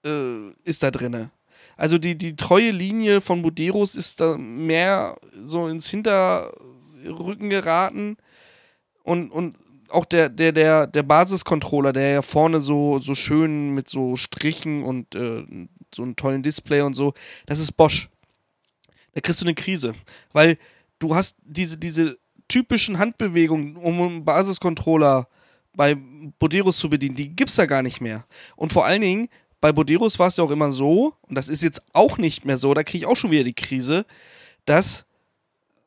äh, ist da drinne. Also die, die treue Linie von Boderos ist da mehr so ins Hinterrücken geraten und, und auch der, der, der, der Basiscontroller, der ja vorne so, so schön mit so Strichen und äh, so einem tollen Display und so, das ist Bosch. Da kriegst du eine Krise, weil du hast diese, diese typischen Handbewegungen, um einen Basiscontroller bei Boderos zu bedienen, die gibt's da gar nicht mehr. Und vor allen Dingen, bei Boderos war es ja auch immer so, und das ist jetzt auch nicht mehr so, da kriege ich auch schon wieder die Krise, dass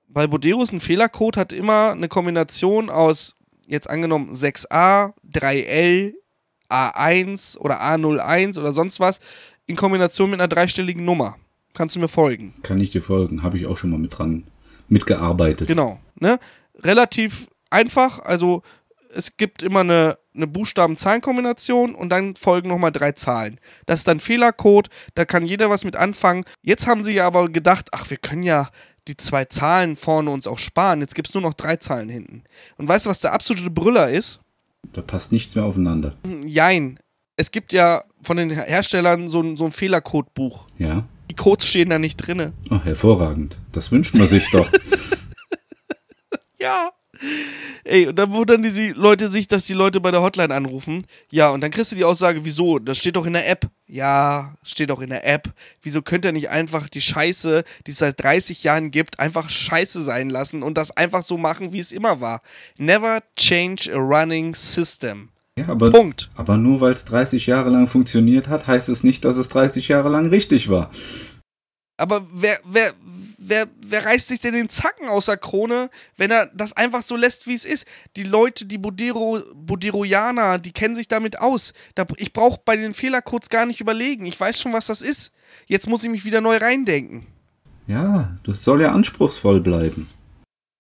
bei Boderos ein Fehlercode hat immer eine Kombination aus, jetzt angenommen 6a, 3l, A1 oder A01 oder sonst was, in Kombination mit einer dreistelligen Nummer. Kannst du mir folgen? Kann ich dir folgen? Habe ich auch schon mal mit dran mitgearbeitet. Genau. Ne? Relativ einfach, also es gibt immer eine, eine Buchstaben-Zahlen-Kombination und dann folgen nochmal drei Zahlen. Das ist dann Fehlercode, da kann jeder was mit anfangen. Jetzt haben sie ja aber gedacht, ach, wir können ja die zwei Zahlen vorne uns auch sparen. Jetzt gibt es nur noch drei Zahlen hinten. Und weißt du, was der absolute Brüller ist? Da passt nichts mehr aufeinander. Jein. Es gibt ja von den Herstellern so ein, so ein Fehlercode-Buch. Ja. Die Codes stehen da nicht drin. Oh, hervorragend. Das wünscht man sich doch. ja. Ey, und dann wundern die Leute sich, dass die Leute bei der Hotline anrufen. Ja, und dann kriegst du die Aussage, wieso? Das steht doch in der App. Ja, steht doch in der App. Wieso könnt ihr nicht einfach die Scheiße, die es seit 30 Jahren gibt, einfach Scheiße sein lassen und das einfach so machen, wie es immer war? Never change a running system. Ja, aber, Punkt. aber nur weil es 30 Jahre lang funktioniert hat, heißt es nicht, dass es 30 Jahre lang richtig war. Aber wer, wer, wer, wer reißt sich denn den Zacken aus der Krone, wenn er das einfach so lässt, wie es ist? Die Leute, die Bodero, Boderoianer, die kennen sich damit aus. Da, ich brauche bei den Fehlercodes gar nicht überlegen. Ich weiß schon, was das ist. Jetzt muss ich mich wieder neu reindenken. Ja, das soll ja anspruchsvoll bleiben.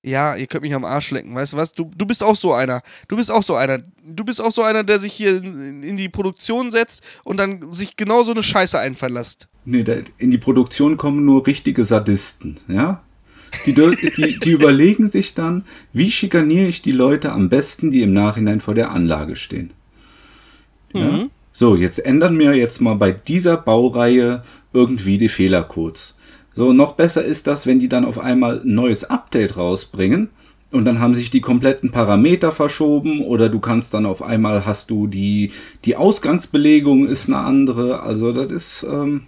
Ja, ihr könnt mich am Arsch lecken, weißt du was? Du, du bist auch so einer. Du bist auch so einer. Du bist auch so einer, der sich hier in, in die Produktion setzt und dann sich genau so eine Scheiße einfallen lässt. Nee, da, in die Produktion kommen nur richtige Sadisten, ja? Die, die, die überlegen sich dann, wie schikaniere ich die Leute am besten, die im Nachhinein vor der Anlage stehen. Ja? Mhm. So, jetzt ändern wir jetzt mal bei dieser Baureihe irgendwie die Fehlercodes. So, noch besser ist das, wenn die dann auf einmal ein neues Update rausbringen und dann haben sich die kompletten Parameter verschoben oder du kannst dann auf einmal hast du die, die Ausgangsbelegung ist eine andere. Also das ist, ähm,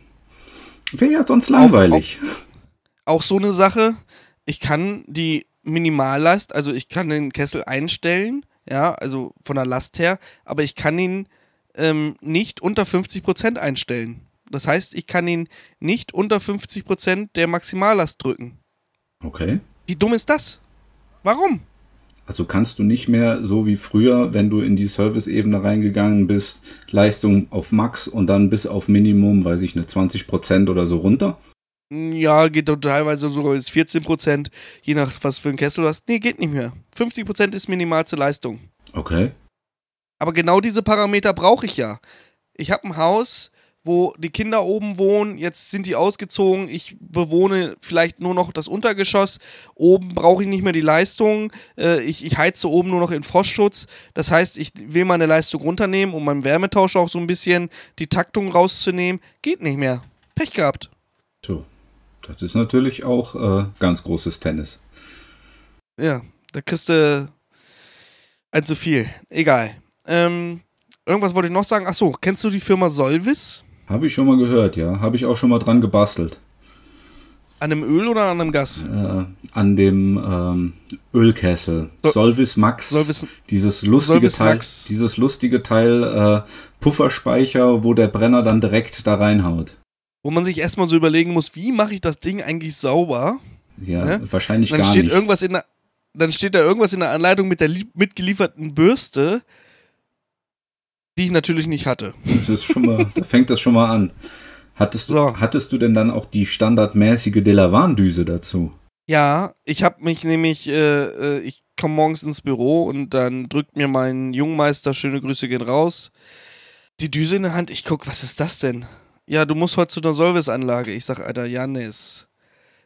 wäre ja sonst langweilig. Auch, auch, auch so eine Sache, ich kann die Minimallast, also ich kann den Kessel einstellen, ja, also von der Last her, aber ich kann ihn ähm, nicht unter 50% einstellen. Das heißt, ich kann ihn nicht unter 50% der Maximallast drücken. Okay. Wie dumm ist das? Warum? Also kannst du nicht mehr so wie früher, wenn du in die Service-Ebene reingegangen bist, Leistung auf Max und dann bis auf Minimum, weiß ich nicht, 20% oder so runter? Ja, geht doch teilweise sogar bis 14%, je nach was für ein Kessel du hast. Nee, geht nicht mehr. 50% ist minimalste Leistung. Okay. Aber genau diese Parameter brauche ich ja. Ich habe ein Haus, wo die Kinder oben wohnen. Jetzt sind die ausgezogen. Ich bewohne vielleicht nur noch das Untergeschoss. Oben brauche ich nicht mehr die Leistung. Äh, ich, ich heize oben nur noch in Frostschutz. Das heißt, ich will meine Leistung runternehmen, um beim Wärmetausch auch so ein bisschen die Taktung rauszunehmen. Geht nicht mehr. Pech gehabt. So, das ist natürlich auch äh, ganz großes Tennis. Ja, da kriegst du ein zu viel. Egal. Ähm, irgendwas wollte ich noch sagen. Achso, kennst du die Firma Solvis? Habe ich schon mal gehört, ja. Habe ich auch schon mal dran gebastelt. An dem Öl oder an dem Gas? Äh, an dem ähm, Ölkessel. So Solvis Max. Solvis, dieses lustige Solvis Teil. Max. Dieses lustige Teil äh, Pufferspeicher, wo der Brenner dann direkt da reinhaut. Wo man sich erstmal so überlegen muss, wie mache ich das Ding eigentlich sauber? Ja, ne? wahrscheinlich dann gar steht nicht. Irgendwas in der, dann steht da irgendwas in der Anleitung mit der mitgelieferten Bürste die ich natürlich nicht hatte. Das ist schon mal, da fängt das schon mal an. Hattest du, so. hattest du denn dann auch die standardmäßige Delavan-Düse dazu? Ja, ich habe mich nämlich, äh, äh ich komme morgens ins Büro und dann drückt mir mein Jungmeister, schöne Grüße gehen raus, die Düse in der Hand. Ich guck, was ist das denn? Ja, du musst heute zu einer Solvis-Anlage. Ich sag, Alter, Janis,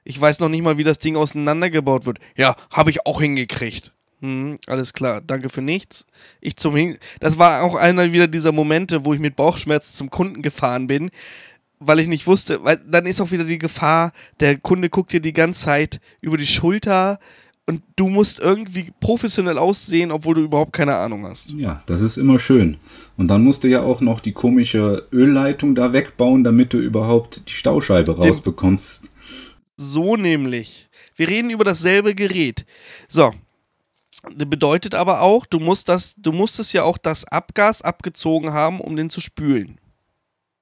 ich weiß noch nicht mal, wie das Ding auseinandergebaut wird. Ja, habe ich auch hingekriegt. Hm, alles klar, danke für nichts. Ich zum Hin das war auch einer wieder dieser Momente, wo ich mit Bauchschmerzen zum Kunden gefahren bin, weil ich nicht wusste, weil dann ist auch wieder die Gefahr, der Kunde guckt dir die ganze Zeit über die Schulter und du musst irgendwie professionell aussehen, obwohl du überhaupt keine Ahnung hast. Ja, das ist immer schön. Und dann musst du ja auch noch die komische Ölleitung da wegbauen, damit du überhaupt die Stauscheibe rausbekommst. So nämlich. Wir reden über dasselbe Gerät. So, bedeutet aber auch, du musst das, du musstest ja auch das Abgas abgezogen haben, um den zu spülen.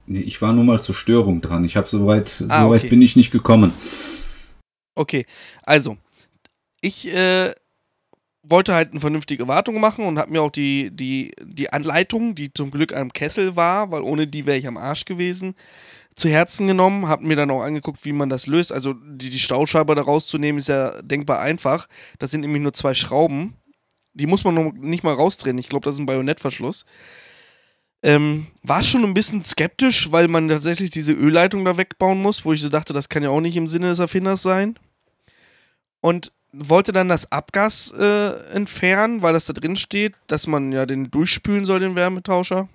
Nee, ich war nur mal zur Störung dran. Ich habe soweit, ah, soweit okay. bin ich nicht gekommen. Okay, also ich äh, wollte halt eine vernünftige Wartung machen und habe mir auch die, die, die Anleitung, die zum Glück am Kessel war, weil ohne die wäre ich am Arsch gewesen, zu Herzen genommen, habe mir dann auch angeguckt, wie man das löst. Also die, die Stauscheibe da rauszunehmen ist ja denkbar einfach. Das sind nämlich nur zwei Schrauben. Die muss man noch nicht mal rausdrehen. Ich glaube, das ist ein Bajonettverschluss. Ähm, war schon ein bisschen skeptisch, weil man tatsächlich diese Ölleitung da wegbauen muss, wo ich so dachte, das kann ja auch nicht im Sinne des Erfinders sein. Und wollte dann das Abgas äh, entfernen, weil das da drin steht, dass man ja den durchspülen soll, den Wärmetauscher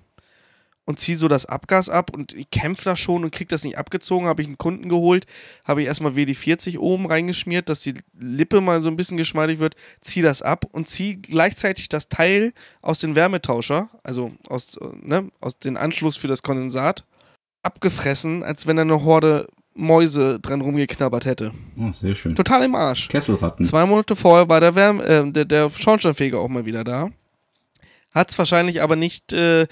und ziehe so das Abgas ab und ich kämpfe da schon und kriege das nicht abgezogen. Habe ich einen Kunden geholt, habe ich erstmal WD-40 oben reingeschmiert, dass die Lippe mal so ein bisschen geschmeidig wird, ziehe das ab und ziehe gleichzeitig das Teil aus dem Wärmetauscher, also aus, ne, aus dem Anschluss für das Kondensat, abgefressen, als wenn da eine Horde Mäuse dran rumgeknabbert hätte. Oh, sehr schön. Total im Arsch. Kesselratten. Zwei Monate vorher war der, Wärme, äh, der, der Schornsteinfeger auch mal wieder da. Hat es wahrscheinlich aber nicht äh,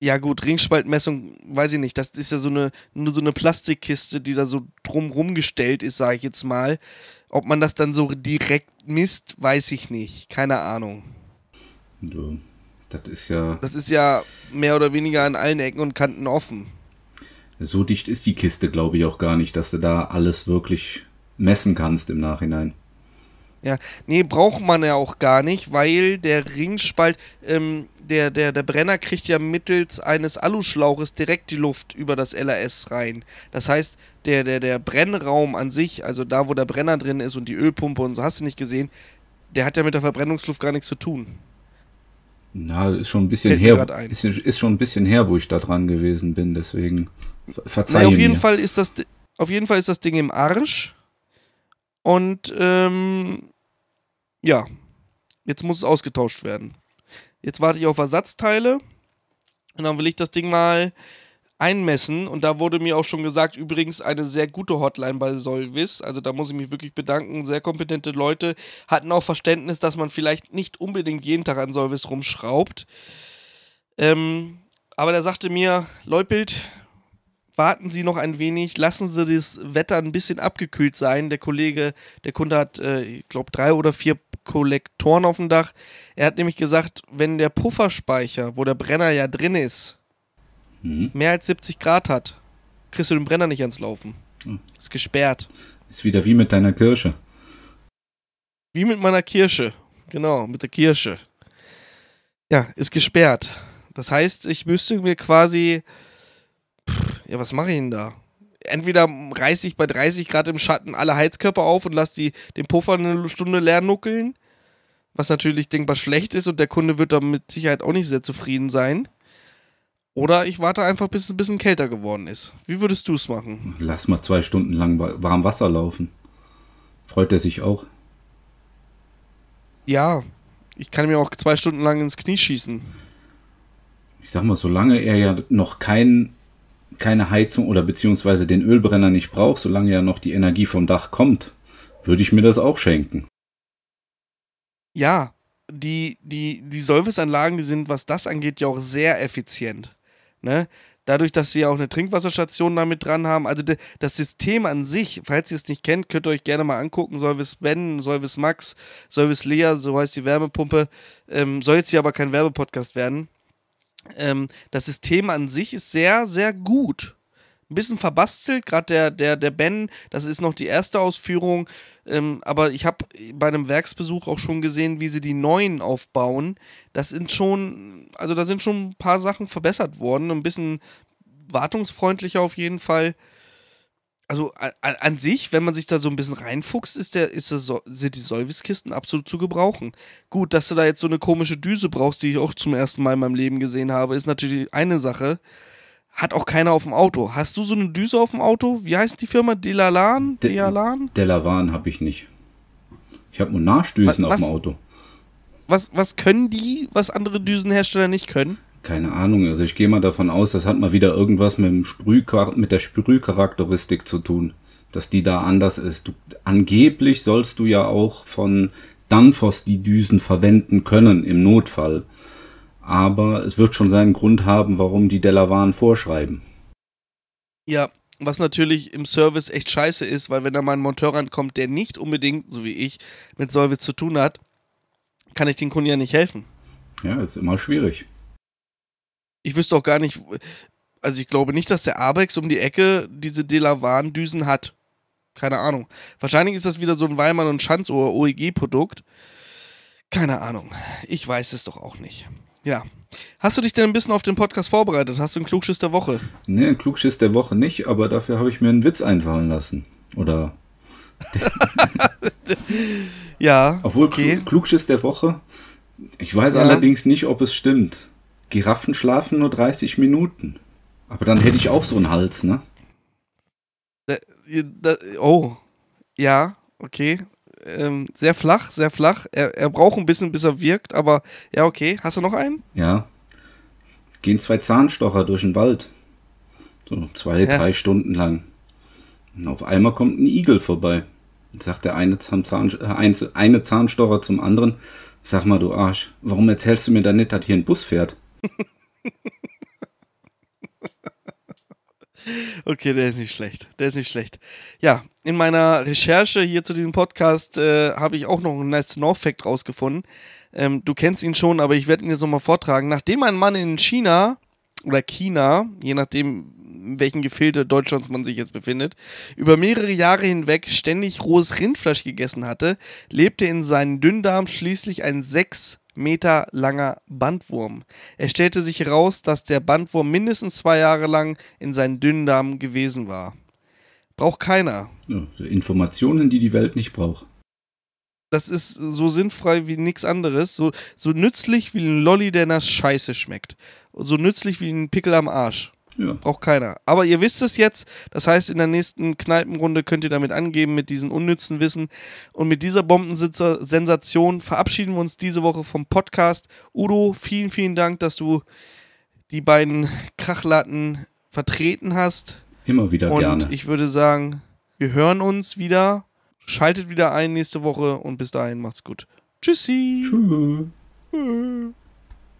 ja gut, Ringspaltmessung, weiß ich nicht. Das ist ja so eine, nur so eine Plastikkiste, die da so drumrum gestellt ist, sage ich jetzt mal. Ob man das dann so direkt misst, weiß ich nicht. Keine Ahnung. Du, das ist ja. Das ist ja mehr oder weniger an allen Ecken und Kanten offen. So dicht ist die Kiste, glaube ich, auch gar nicht, dass du da alles wirklich messen kannst im Nachhinein. Ja, nee, braucht man ja auch gar nicht, weil der Ringspalt, ähm, der, der, der Brenner kriegt ja mittels eines Aluschlauches direkt die Luft über das LRS rein. Das heißt, der, der, der Brennraum an sich, also da, wo der Brenner drin ist und die Ölpumpe und so, hast du nicht gesehen, der hat ja mit der Verbrennungsluft gar nichts zu tun. Na, ist schon ein bisschen her. Ist, ist, schon ein bisschen her, wo ich da dran gewesen bin, deswegen verzeih naja, auf jeden Fall ist das auf jeden Fall ist das Ding im Arsch. Und ähm, ja, jetzt muss es ausgetauscht werden. Jetzt warte ich auf Ersatzteile und dann will ich das Ding mal einmessen. Und da wurde mir auch schon gesagt, übrigens eine sehr gute Hotline bei Solvis. Also da muss ich mich wirklich bedanken. Sehr kompetente Leute hatten auch Verständnis, dass man vielleicht nicht unbedingt jeden Tag an Solvis rumschraubt. Ähm, aber der sagte mir, Leupelt, warten Sie noch ein wenig, lassen Sie das Wetter ein bisschen abgekühlt sein. Der Kollege, der Kunde hat, äh, ich glaube, drei oder vier Kollektoren auf dem Dach. Er hat nämlich gesagt, wenn der Pufferspeicher, wo der Brenner ja drin ist, mhm. mehr als 70 Grad hat, kriegst du den Brenner nicht ans Laufen. Mhm. Ist gesperrt. Ist wieder wie mit deiner Kirsche. Wie mit meiner Kirsche. Genau, mit der Kirsche. Ja, ist gesperrt. Das heißt, ich müsste mir quasi. Pff, ja, was mache ich denn da? entweder reiße ich bei 30 Grad im Schatten alle Heizkörper auf und lasse den Puffer eine Stunde leer nuckeln, was natürlich denkbar schlecht ist und der Kunde wird da mit Sicherheit auch nicht sehr zufrieden sein. Oder ich warte einfach, bis es ein bisschen kälter geworden ist. Wie würdest du es machen? Lass mal zwei Stunden lang warm Wasser laufen. Freut er sich auch? Ja, ich kann mir auch zwei Stunden lang ins Knie schießen. Ich sag mal, solange er ja noch keinen keine Heizung oder beziehungsweise den Ölbrenner nicht braucht, solange ja noch die Energie vom Dach kommt, würde ich mir das auch schenken. Ja, die, die, die Solvis-Anlagen, die sind, was das angeht, ja auch sehr effizient. Ne? Dadurch, dass sie ja auch eine Trinkwasserstation damit dran haben. Also das System an sich, falls ihr es nicht kennt, könnt ihr euch gerne mal angucken. Solvis Ben, Solvis Max, Solvis Lea, so heißt die Wärmepumpe. Ähm, soll jetzt hier aber kein Werbepodcast werden. Ähm, das System an sich ist sehr, sehr gut. Ein bisschen verbastelt, gerade der, der, der Ben, das ist noch die erste Ausführung. Ähm, aber ich habe bei einem Werksbesuch auch schon gesehen, wie sie die neuen aufbauen. Das sind schon, also da sind schon ein paar Sachen verbessert worden. Ein bisschen wartungsfreundlicher auf jeden Fall also an, an, sich, wenn man sich da so ein bisschen reinfuchst, ist der, ist das, sind die Solvis-Kisten absolut zu gebrauchen. Gut, dass du da jetzt so eine komische Düse brauchst, die ich auch zum ersten Mal in meinem Leben gesehen habe, ist natürlich eine Sache. Hat auch keiner auf dem Auto. Hast du so eine Düse auf dem Auto? Wie heißt die Firma? Delalan? De Delalan? Delavan habe ich nicht. Ich habe Monarchdüsen auf dem Auto. Was, was können die, was andere Düsenhersteller nicht können? Keine Ahnung, also ich gehe mal davon aus, das hat mal wieder irgendwas mit, dem Sprüh, mit der Sprühcharakteristik zu tun, dass die da anders ist. Du, angeblich sollst du ja auch von Danfoss die Düsen verwenden können im Notfall. Aber es wird schon seinen Grund haben, warum die Delavan vorschreiben. Ja, was natürlich im Service echt scheiße ist, weil wenn da mal ein Monteur rankommt, der nicht unbedingt, so wie ich, mit Solvit zu tun hat, kann ich den Kunden ja nicht helfen. Ja, ist immer schwierig ich wüsste auch gar nicht, also ich glaube nicht, dass der Arbex um die Ecke diese Delavan-Düsen hat. Keine Ahnung. Wahrscheinlich ist das wieder so ein Weilmann und Schanz oder OEG-Produkt. Keine Ahnung. Ich weiß es doch auch nicht. Ja. Hast du dich denn ein bisschen auf den Podcast vorbereitet? Hast du einen Klugschiss der Woche? Nee, einen Klugschiss der Woche nicht, aber dafür habe ich mir einen Witz einfallen lassen. Oder. ja. Obwohl okay. Klugschiss der Woche. Ich weiß ja. allerdings nicht, ob es stimmt. Giraffen schlafen nur 30 Minuten. Aber dann hätte ich auch so einen Hals, ne? oh. Ja, okay. Ähm, sehr flach, sehr flach. Er, er braucht ein bisschen, bis er wirkt, aber ja, okay. Hast du noch einen? Ja. Gehen zwei Zahnstocher durch den Wald. So zwei, ja. drei Stunden lang. Und auf einmal kommt ein Igel vorbei. Und sagt der eine, Zahn, äh, eine Zahnstocher zum anderen: Sag mal, du Arsch, warum erzählst du mir da nicht, dass hier ein Bus fährt? Okay, der ist nicht schlecht. Der ist nicht schlecht. Ja, in meiner Recherche hier zu diesem Podcast äh, habe ich auch noch einen nice No-Fact rausgefunden. Ähm, du kennst ihn schon, aber ich werde ihn jetzt nochmal vortragen. Nachdem ein Mann in China oder China, je nachdem, in welchen Gefilde Deutschlands man sich jetzt befindet, über mehrere Jahre hinweg ständig rohes Rindfleisch gegessen hatte, lebte in seinem Dünndarm schließlich ein sechs Meter langer Bandwurm. Es stellte sich heraus, dass der Bandwurm mindestens zwei Jahre lang in seinen Dünndarm gewesen war. Braucht keiner. Ja, Informationen, die die Welt nicht braucht. Das ist so sinnfrei wie nichts anderes. So, so nützlich wie ein Lolli, der nach Scheiße schmeckt. So nützlich wie ein Pickel am Arsch. Ja. Braucht keiner. Aber ihr wisst es jetzt. Das heißt, in der nächsten Kneipenrunde könnt ihr damit angeben mit diesem unnützen Wissen. Und mit dieser Bombensensation verabschieden wir uns diese Woche vom Podcast. Udo, vielen, vielen Dank, dass du die beiden Krachlatten vertreten hast. Immer wieder und gerne. Und ich würde sagen, wir hören uns wieder. Schaltet wieder ein nächste Woche und bis dahin macht's gut. Tschüssi. Tschüss.